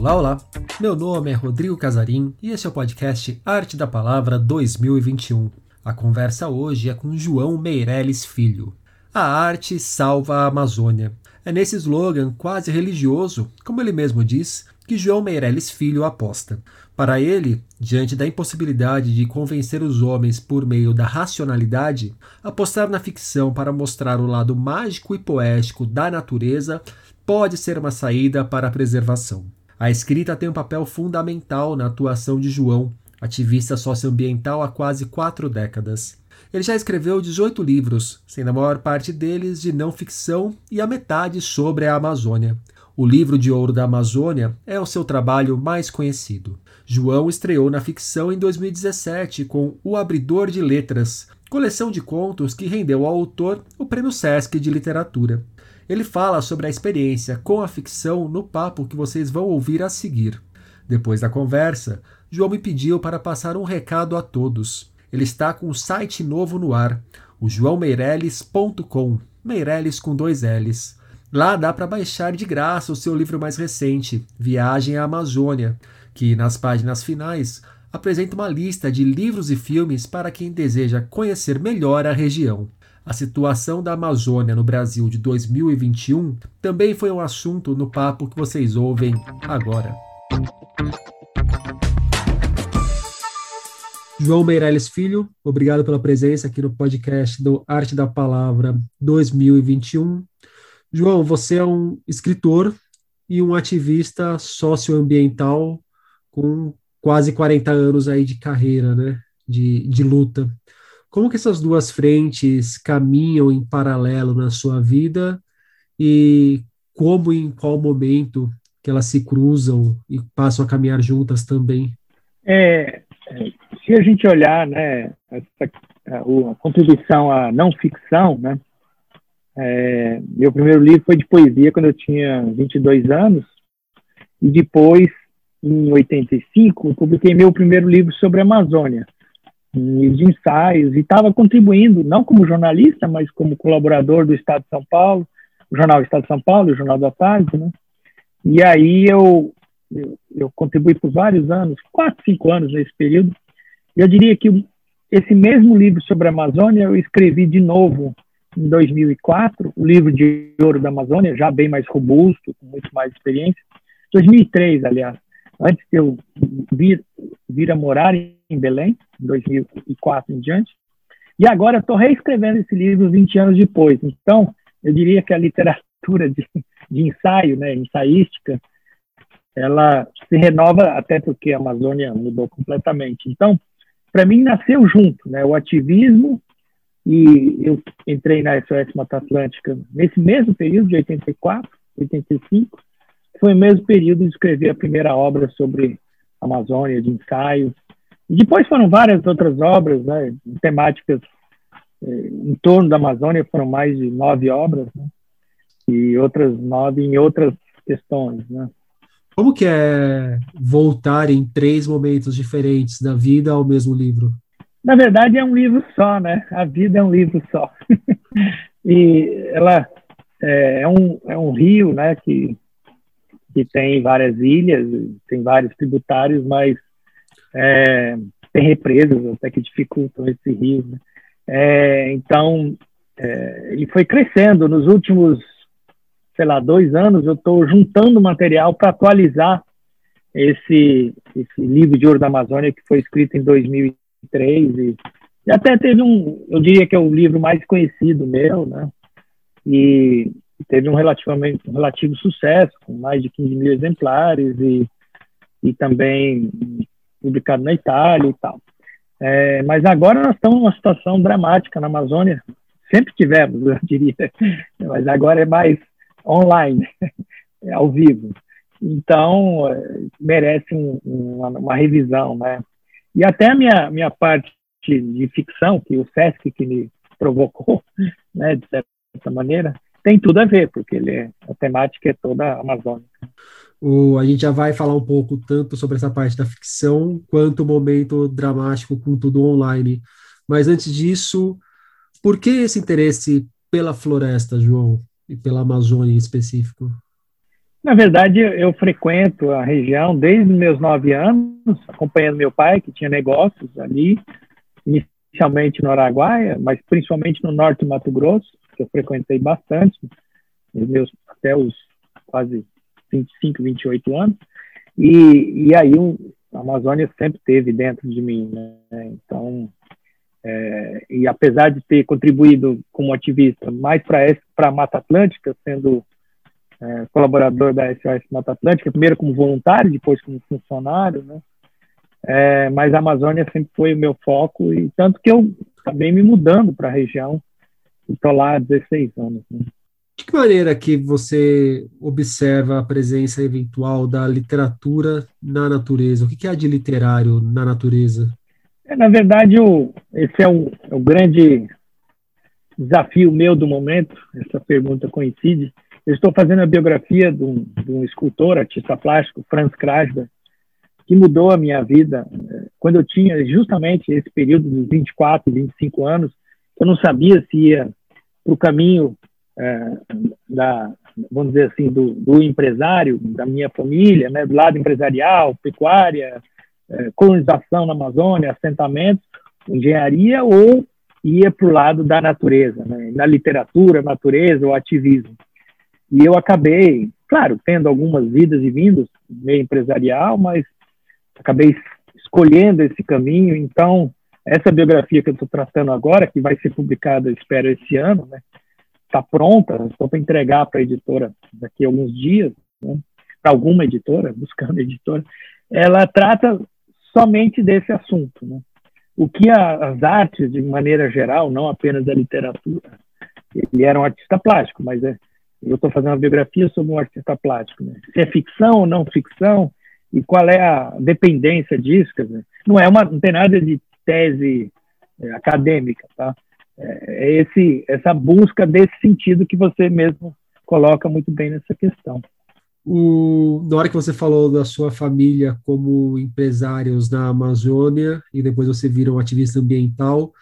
Olá, olá! Meu nome é Rodrigo Casarim e este é o podcast Arte da Palavra 2021. A conversa hoje é com João Meirelles Filho. A arte salva a Amazônia. É nesse slogan quase religioso, como ele mesmo diz, que João Meirelles Filho aposta. Para ele, diante da impossibilidade de convencer os homens por meio da racionalidade, apostar na ficção para mostrar o lado mágico e poético da natureza pode ser uma saída para a preservação. A escrita tem um papel fundamental na atuação de João, ativista socioambiental há quase quatro décadas. Ele já escreveu 18 livros, sendo a maior parte deles de não ficção e a metade sobre a Amazônia. O livro de ouro da Amazônia é o seu trabalho mais conhecido. João estreou na ficção em 2017 com O Abridor de Letras, coleção de contos que rendeu ao autor o Prêmio Sesc de Literatura. Ele fala sobre a experiência com a ficção no papo que vocês vão ouvir a seguir. Depois da conversa, João me pediu para passar um recado a todos. Ele está com um site novo no ar, o joãomeireles.com, Meireles com dois L's. Lá dá para baixar de graça o seu livro mais recente, Viagem à Amazônia, que nas páginas finais apresenta uma lista de livros e filmes para quem deseja conhecer melhor a região. A situação da Amazônia no Brasil de 2021 também foi um assunto no papo que vocês ouvem agora. João Meirelles Filho, obrigado pela presença aqui no podcast do Arte da Palavra 2021. João, você é um escritor e um ativista socioambiental com quase 40 anos aí de carreira, né, de, de luta. Como que essas duas frentes caminham em paralelo na sua vida e como e em qual momento que elas se cruzam e passam a caminhar juntas também? É, se a gente olhar né, essa, a, a contribuição à não ficção, né, é, meu primeiro livro foi de poesia quando eu tinha 22 anos, e depois, em 85, publiquei meu primeiro livro sobre a Amazônia, livro de ensaios, e estava contribuindo, não como jornalista, mas como colaborador do Estado de São Paulo, o jornal Estado de São Paulo, o Jornal da Tarde, né? E aí eu, eu, eu contribuí por vários anos, quatro, cinco anos nesse período, eu diria que esse mesmo livro sobre a Amazônia eu escrevi de novo em 2004, o livro de ouro da Amazônia, já bem mais robusto, com muito mais experiência. 2003, aliás, antes de eu vir, vir a morar em Belém, 2004 em diante. E agora estou reescrevendo esse livro 20 anos depois. Então, eu diria que a literatura de, de ensaio, né, ensaística, ela se renova até porque a Amazônia mudou completamente. Então, para mim nasceu junto, né? O ativismo e eu entrei na SOS Mata Atlântica nesse mesmo período de 84, 85, foi o mesmo período de escrever a primeira obra sobre Amazônia, de ensaios. E depois foram várias outras obras, né, temáticas eh, em torno da Amazônia, foram mais de nove obras, né, e outras nove em outras questões, né. Como que é voltar em três momentos diferentes da vida ao mesmo livro? Na verdade, é um livro só, né? A vida é um livro só. e ela é, é, um, é um rio, né? Que, que tem várias ilhas, tem vários tributários, mas é, tem represas até que dificultam esse rio. Né? É, então, é, ele foi crescendo nos últimos sei lá, dois anos, eu estou juntando material para atualizar esse, esse livro de ouro da Amazônia que foi escrito em 2003 e, e até teve um, eu diria que é o livro mais conhecido meu, né? E teve um relativamente um relativo sucesso, com mais de 15 mil exemplares e, e também publicado na Itália e tal. É, mas agora nós estamos numa situação dramática na Amazônia, sempre tivemos, eu diria, mas agora é mais online, ao vivo. Então, eh, merece um, uma, uma, revisão, né? E até a minha, minha parte de ficção, que o Sesc que me provocou, né, de certa maneira, tem tudo a ver, porque ele é, a temática é toda amazônica. O, a gente já vai falar um pouco tanto sobre essa parte da ficção, quanto o momento dramático com tudo online. Mas antes disso, por que esse interesse pela floresta, João? e pela Amazônia em específico? Na verdade, eu frequento a região desde meus nove anos, acompanhando meu pai, que tinha negócios ali, inicialmente no Araguaia, mas principalmente no norte do Mato Grosso, que eu frequentei bastante, meus, até os quase 25, 28 anos. E, e aí um, a Amazônia sempre teve dentro de mim, né? Então, é, e apesar de ter contribuído como ativista mais para a Mata Atlântica, sendo é, colaborador da SOS Mata Atlântica, primeiro como voluntário, depois como funcionário, né? É, mas a Amazônia sempre foi o meu foco, e tanto que eu acabei me mudando para a região, estou lá há 16 anos. Né? De que maneira que você observa a presença eventual da literatura na natureza? O que há de literário na natureza? É, na verdade, o, esse é o, é o grande desafio meu do momento, essa pergunta coincide, eu estou fazendo a biografia de um, de um escultor, artista plástico, Franz Krasber, que mudou a minha vida. Quando eu tinha justamente esse período dos 24, 25 anos, eu não sabia se ia para o caminho é, da, vamos dizer assim, do, do, empresário, da minha família, né, do lado empresarial, pecuária, é, colonização na Amazônia, assentamentos, engenharia, ou ia para o lado da natureza, né, na literatura, natureza ou ativismo. E eu acabei, claro, tendo algumas vidas e vindas, meio empresarial, mas acabei escolhendo esse caminho. Então, essa biografia que eu estou tratando agora, que vai ser publicada, espero, esse ano, né, está pronta, estou para entregar para a editora daqui a alguns dias, né, para alguma editora, buscando editora, ela trata somente desse assunto. Né? O que a, as artes, de maneira geral, não apenas a literatura, ele era um artista plástico, mas é, eu estou fazendo uma biografia sobre um artista plástico, né? se é ficção ou não ficção, e qual é a dependência disso, dizer, não é uma, não tem nada de tese é, acadêmica, tá? É, é esse, essa busca desse sentido que você mesmo coloca muito bem nessa questão. O, na hora que você falou da sua família como empresários na Amazônia e depois você vira um ativista ambiental,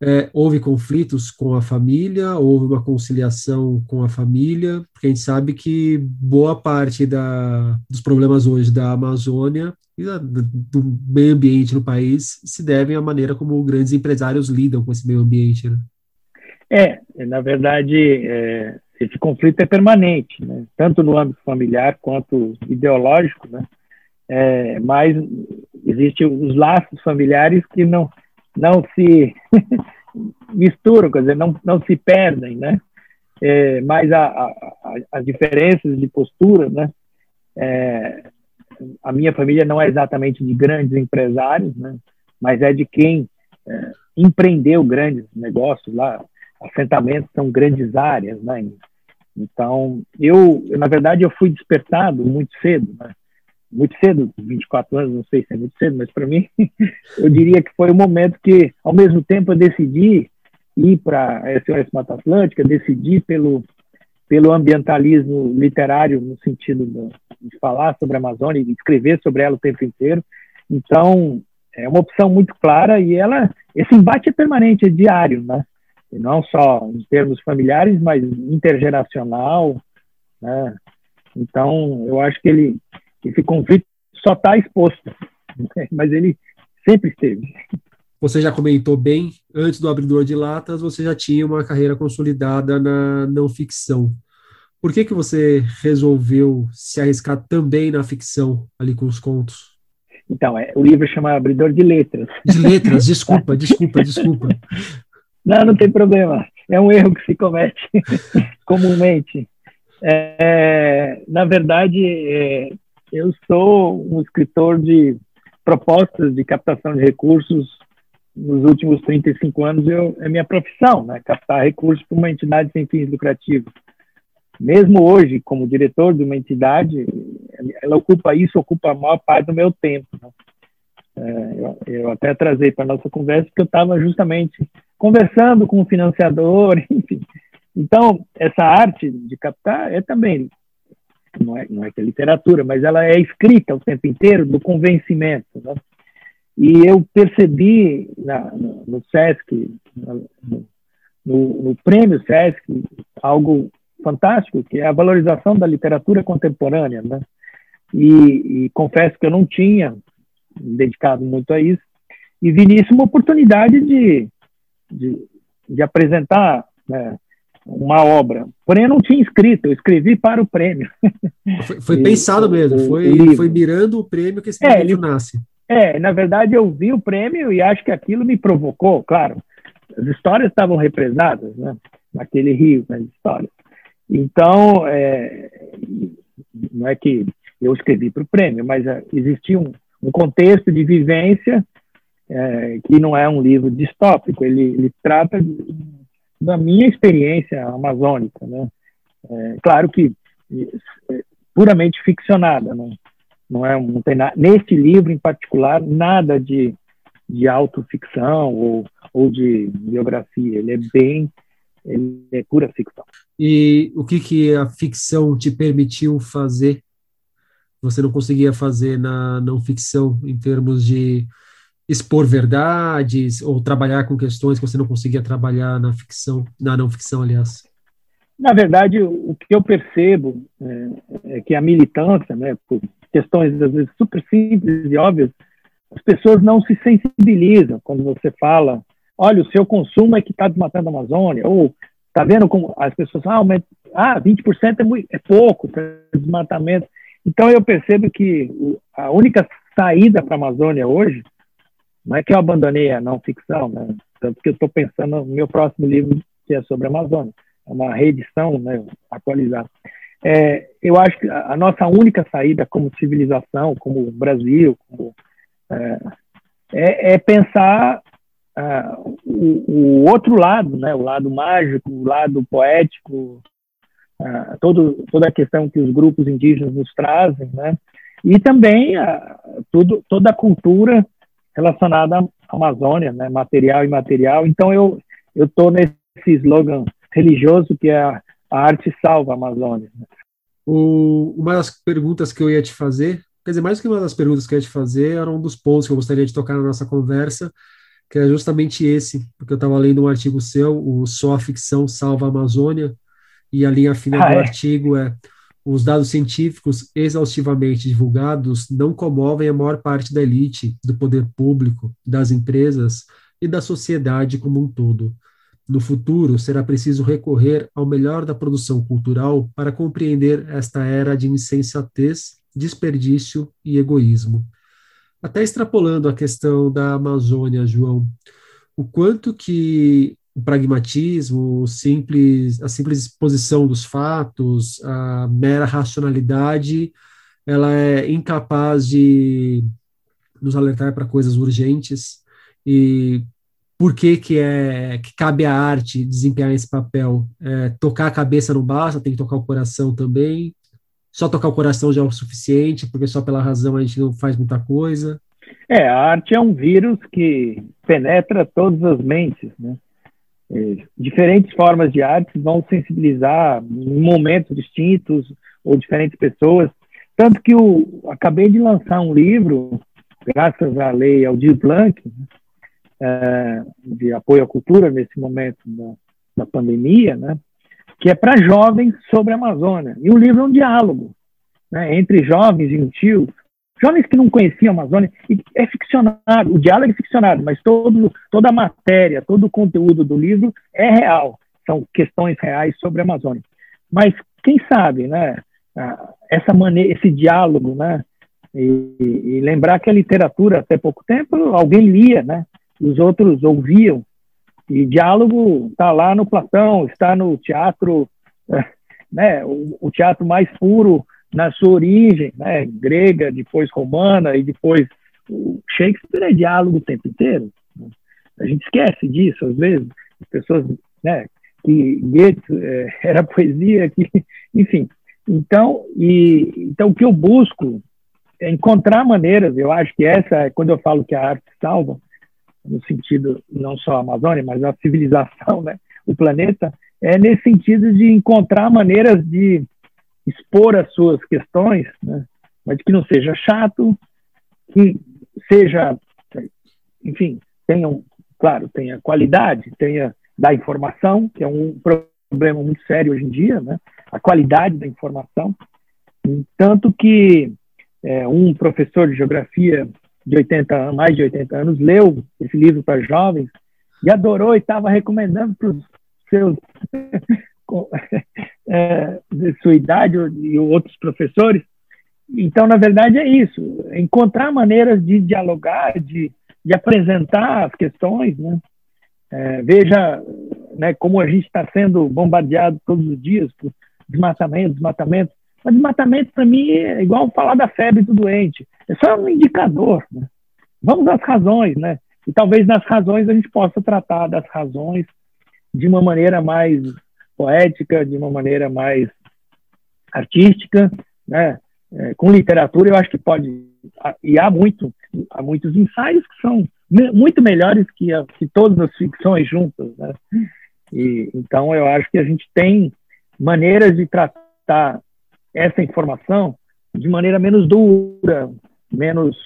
é, houve conflitos com a família, houve uma conciliação com a família, porque a gente sabe que boa parte da, dos problemas hoje da Amazônia e da, do meio ambiente no país se devem à maneira como grandes empresários lidam com esse meio ambiente. Né? É, na verdade, é, esse conflito é permanente, né? tanto no âmbito familiar quanto ideológico, né? É, mas existem os laços familiares que não não se misturam, quer dizer, não, não se perdem, né? É, mas a, a, as diferenças de postura, né? É, a minha família não é exatamente de grandes empresários, né? Mas é de quem é, empreendeu grandes negócios lá. Assentamentos são grandes áreas, né? Então, eu, na verdade, eu fui despertado muito cedo, né? Muito cedo, 24 anos, não sei se é muito cedo, mas para mim, eu diria que foi o momento que, ao mesmo tempo, eu decidi ir para a SOS Mata Atlântica, decidi pelo, pelo ambientalismo literário, no sentido de, de falar sobre a Amazônia e escrever sobre ela o tempo inteiro. Então, é uma opção muito clara e ela, esse embate é permanente, é diário, né? E não só em termos familiares, mas intergeracional, né? Então, eu acho que ele esse conflito só está exposto, mas ele sempre esteve. Você já comentou bem, antes do abridor de latas, você já tinha uma carreira consolidada na não ficção. Por que, que você resolveu se arriscar também na ficção, ali com os contos? Então, é, o livro chama Abridor de Letras. De letras, desculpa, desculpa, desculpa. Não, não tem problema. É um erro que se comete comumente. É, na verdade, é, eu sou um escritor de propostas de captação de recursos nos últimos 35 anos eu, é minha profissão, né? captar recursos para uma entidade sem fins lucrativos. Mesmo hoje, como diretor de uma entidade, ela ocupa isso, ocupa a maior parte do meu tempo. Né? É, eu, eu, até trazei para nossa conversa que eu estava justamente conversando com o financiador, enfim. Então, essa arte de captar é também não é, não é que é literatura, mas ela é escrita o tempo inteiro do convencimento. Né? E eu percebi na, no, no SESC, no, no, no, prêmio SESC, algo fantástico, que é a valorização da literatura contemporânea, né? E, e confesso que eu não tinha dedicado muito a isso, e vi nisso uma oportunidade de, de, de apresentar né, uma obra. Porém, eu não tinha escrito, eu escrevi para o prêmio. Foi, foi e, pensado mesmo, foi, foi mirando o prêmio que esse é, livro nasce. É, na verdade, eu vi o prêmio e acho que aquilo me provocou, claro. As histórias estavam represadas, né? Naquele rio, nas histórias. Então, é, não é que eu escrevi para o prêmio, mas é, existia um, um contexto de vivência é, que não é um livro distópico, ele, ele trata de, da minha experiência amazônica, né? É, claro que é, puramente ficcionada, não, não é não tem nada, neste livro em particular nada de, de autoficção ou, ou de biografia, ele é bem ele é pura ficção. E o que que a ficção te permitiu fazer você não conseguia fazer na não ficção em termos de expor verdades ou trabalhar com questões que você não conseguia trabalhar na ficção, na não ficção, aliás? Na verdade, o que eu percebo é, é que a militância, né, por questões às vezes super simples e óbvias, as pessoas não se sensibilizam quando você fala, olha, o seu consumo é que está desmatando a Amazônia, ou está vendo como as pessoas falam, ah, mas, ah 20% é, muito, é pouco desmatamento. Então eu percebo que a única saída para a Amazônia hoje não é que eu abandonei a não ficção, né? tanto que eu estou pensando no meu próximo livro que é sobre a Amazônia, é uma reedição, né, atualizada. É, eu acho que a nossa única saída como civilização, como Brasil, como, é, é, é, pensar uh, o, o, outro lado, né, o lado mágico, o lado poético, uh, todo, toda a questão que os grupos indígenas nos trazem, né, e também tudo, toda a cultura relacionada à Amazônia, né, material e imaterial. Então eu eu estou nesse slogan religioso que é a, a arte salva a Amazônia. O, uma das perguntas que eu ia te fazer, quer dizer, mais que uma das perguntas que eu ia te fazer, era um dos pontos que eu gostaria de tocar na nossa conversa, que é justamente esse, porque eu estava lendo um artigo seu, o Só a Ficção Salva a Amazônia, e a linha fina ah, do é? artigo é os dados científicos exaustivamente divulgados não comovem a maior parte da elite, do poder público, das empresas e da sociedade como um todo. No futuro, será preciso recorrer ao melhor da produção cultural para compreender esta era de insensatez, desperdício e egoísmo. Até extrapolando a questão da Amazônia, João, o quanto que o pragmatismo, o simples, a simples exposição dos fatos, a mera racionalidade, ela é incapaz de nos alertar para coisas urgentes e por que que é que cabe à arte desempenhar esse papel? É, tocar a cabeça não basta, tem que tocar o coração também. Só tocar o coração já é o suficiente, porque só pela razão a gente não faz muita coisa. É, a arte é um vírus que penetra todas as mentes, né? É, diferentes formas de arte vão sensibilizar em momentos distintos ou diferentes pessoas. Tanto que eu acabei de lançar um livro, graças à lei Aldir Blanc, é, de apoio à cultura nesse momento da, da pandemia, né, que é para jovens sobre a Amazônia. E o livro é um diálogo né, entre jovens e tios Jovens que não conheciam a Amazônia, é ficcionado, o diálogo é ficcionado, mas todo, toda a matéria, todo o conteúdo do livro é real, são questões reais sobre a Amazônia. Mas quem sabe, né, essa maneira, esse diálogo, né, e, e, lembrar que a literatura, até pouco tempo, alguém lia, né, os outros ouviam, e diálogo está lá no Platão, está no teatro, né, o, o teatro mais puro na sua origem, né, grega, depois romana e depois o Shakespeare é diálogo o tempo inteiro. Né? A gente esquece disso às vezes. As pessoas, né, que Goethe é, era poesia, que, enfim. Então, e então o que eu busco é encontrar maneiras. Eu acho que essa é quando eu falo que a arte salva, no sentido não só a Amazônia, mas a civilização, né, o planeta, é nesse sentido de encontrar maneiras de expor as suas questões, né, mas que não seja chato, que seja, enfim, tenha, claro, tenha qualidade, tenha da informação, que é um problema muito sério hoje em dia, né? A qualidade da informação. Tanto que é, um professor de geografia de 80 mais de 80 anos leu esse livro para jovens e adorou e estava recomendando para os seus é, de sua idade e outros professores. Então, na verdade, é isso: encontrar maneiras de dialogar, de, de apresentar as questões. Né? É, veja né, como a gente está sendo bombardeado todos os dias por desmatamento, desmatamento. Mas desmatamento, para mim, é igual falar da febre do doente. É só um indicador. Né? Vamos às razões, né? E talvez nas razões a gente possa tratar das razões de uma maneira mais poética, de uma maneira mais artística, né? É, com literatura eu acho que pode e há muito há muitos ensaios que são muito melhores que, a, que todas as ficções juntas, né? E então eu acho que a gente tem maneiras de tratar essa informação de maneira menos dura, menos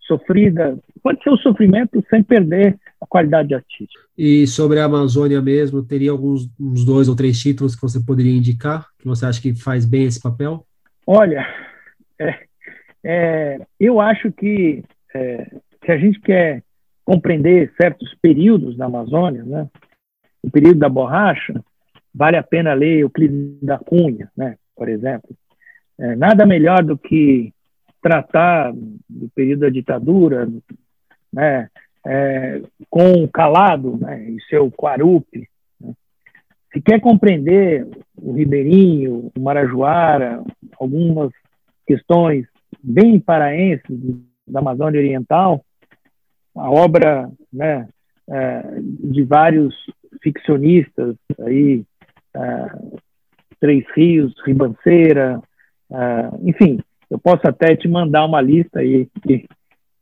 sofrida. Pode ser o sofrimento sem perder a qualidade artística. E sobre a Amazônia mesmo, teria alguns uns dois ou três títulos que você poderia indicar, que você acha que faz bem esse papel? Olha, é, é, eu acho que é, se a gente quer compreender certos períodos da Amazônia, né, o período da borracha, vale a pena ler Euclides da Cunha, né, por exemplo. É, nada melhor do que tratar do período da ditadura, né, é, com Calado né, e seu Quarupi. Né. Se quer compreender o Ribeirinho, o Marajoara, algumas questões bem paraenses da Amazônia Oriental, a obra né, é, de vários ficcionistas aí, é, Três Rios, Ribanceira, é, enfim, eu posso até te mandar uma lista aí.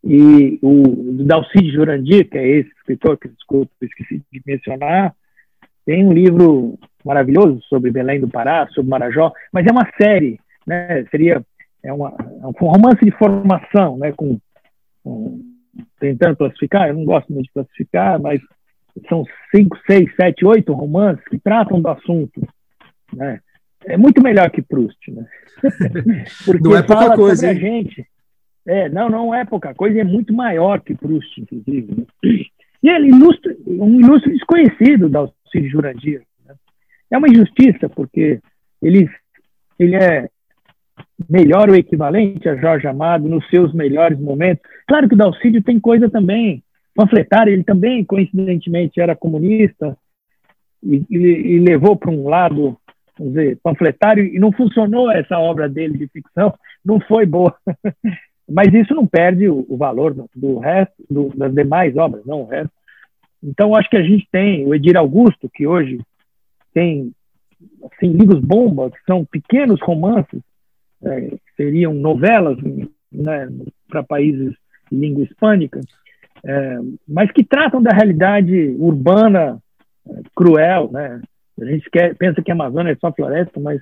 E o Dalcide Jurandir, que é esse escritor que desculpa, esqueci de mencionar, tem um livro maravilhoso sobre Belém do Pará, sobre Marajó, mas é uma série, né? Seria é, uma, é um romance de formação, né? Com, com, tentando classificar, eu não gosto muito de classificar, mas são cinco, seis, sete, oito romances que tratam do assunto, né? é muito melhor que Proust, né? Porque não é pouca coisa, hein? a gente. É, não, não é pouca coisa, é muito maior que Proust, inclusive. Né? E ele ilustra, um ilustre desconhecido da Alcide Jurandir. Né? É uma injustiça, porque ele, ele é melhor ou equivalente a Jorge Amado nos seus melhores momentos. Claro que o Dalcídio tem coisa também panfletária, ele também, coincidentemente, era comunista e, e, e levou para um lado vamos dizer, panfletário, e não funcionou essa obra dele de ficção, não foi boa. Mas isso não perde o, o valor do resto, do, das demais obras, não o resto. Então, acho que a gente tem o Edir Augusto, que hoje tem assim, livros bomba, que são pequenos romances, é, que seriam novelas né, para países de língua hispânica, é, mas que tratam da realidade urbana é, cruel, né, a gente quer, pensa que a Amazônia é só floresta, mas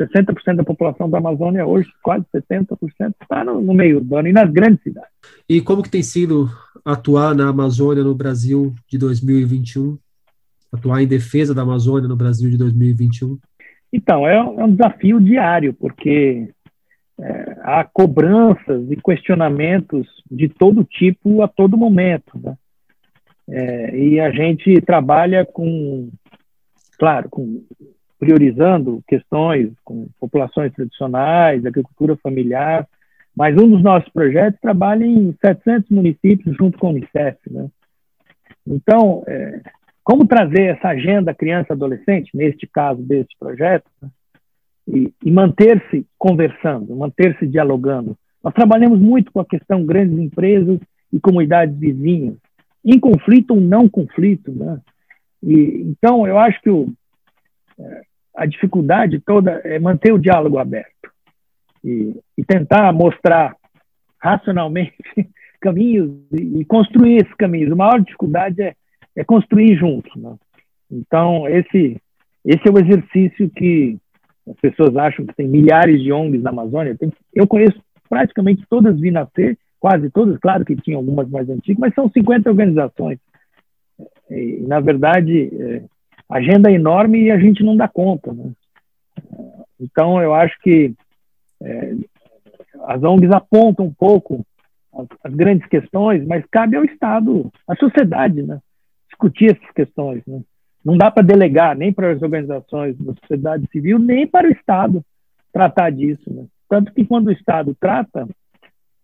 60% da população da Amazônia hoje, quase 70%, está no, no, meio urbano e nas grandes cidades. E como que tem sido atuar na Amazônia no Brasil de 2021? Atuar em defesa da Amazônia no Brasil de 2021? Então, é, é um desafio diário, porque é, há cobranças e questionamentos de todo tipo a todo momento. Né? É, e a gente trabalha com claro, com, priorizando questões com populações tradicionais, agricultura familiar, mas um dos nossos projetos trabalha em 700 municípios junto com a Unicef. Né? Então, é, como trazer essa agenda criança-adolescente, neste caso deste projeto, né? e, e manter-se conversando, manter-se dialogando. Nós trabalhamos muito com a questão grandes empresas e comunidades vizinhas, em conflito ou não conflito, né? E, então, eu acho que o, é, a dificuldade toda é manter o diálogo aberto e, e tentar mostrar racionalmente caminhos e, e, construir esses caminhos. A maior dificuldade é, é construir juntos. Né? Então, esse, esse é o exercício que as pessoas acham que tem milhares de ONGs na Amazônia. Tem, eu conheço praticamente todas vi nascer, quase todas, claro que tinha algumas mais antigas, mas são 50 organizações. E, na verdade, é, agenda é enorme e a gente não dá conta. Né? Então, eu acho que é, as ONGs apontam um pouco as, as, grandes questões, mas cabe ao Estado, à sociedade, né? discutir essas questões. Né? Não dá para delegar nem para as organizações da sociedade civil, nem para o Estado tratar disso. Né? Tanto que quando o Estado trata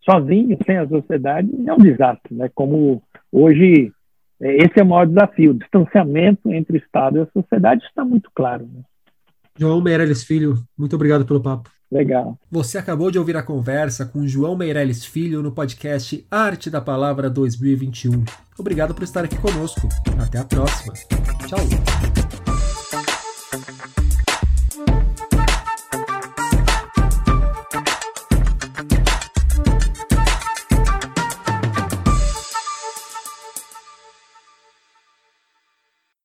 sozinho, sem a sociedade, é um desastre. Né? Como hoje, esse é o maior desafio. O distanciamento entre o Estado e a sociedade está muito claro. Né? João Meirelles Filho, muito obrigado pelo papo. Legal. Você acabou de ouvir a conversa com João Meirelles Filho no podcast Arte da Palavra 2021. Obrigado por estar aqui conosco. Até a próxima. Tchau.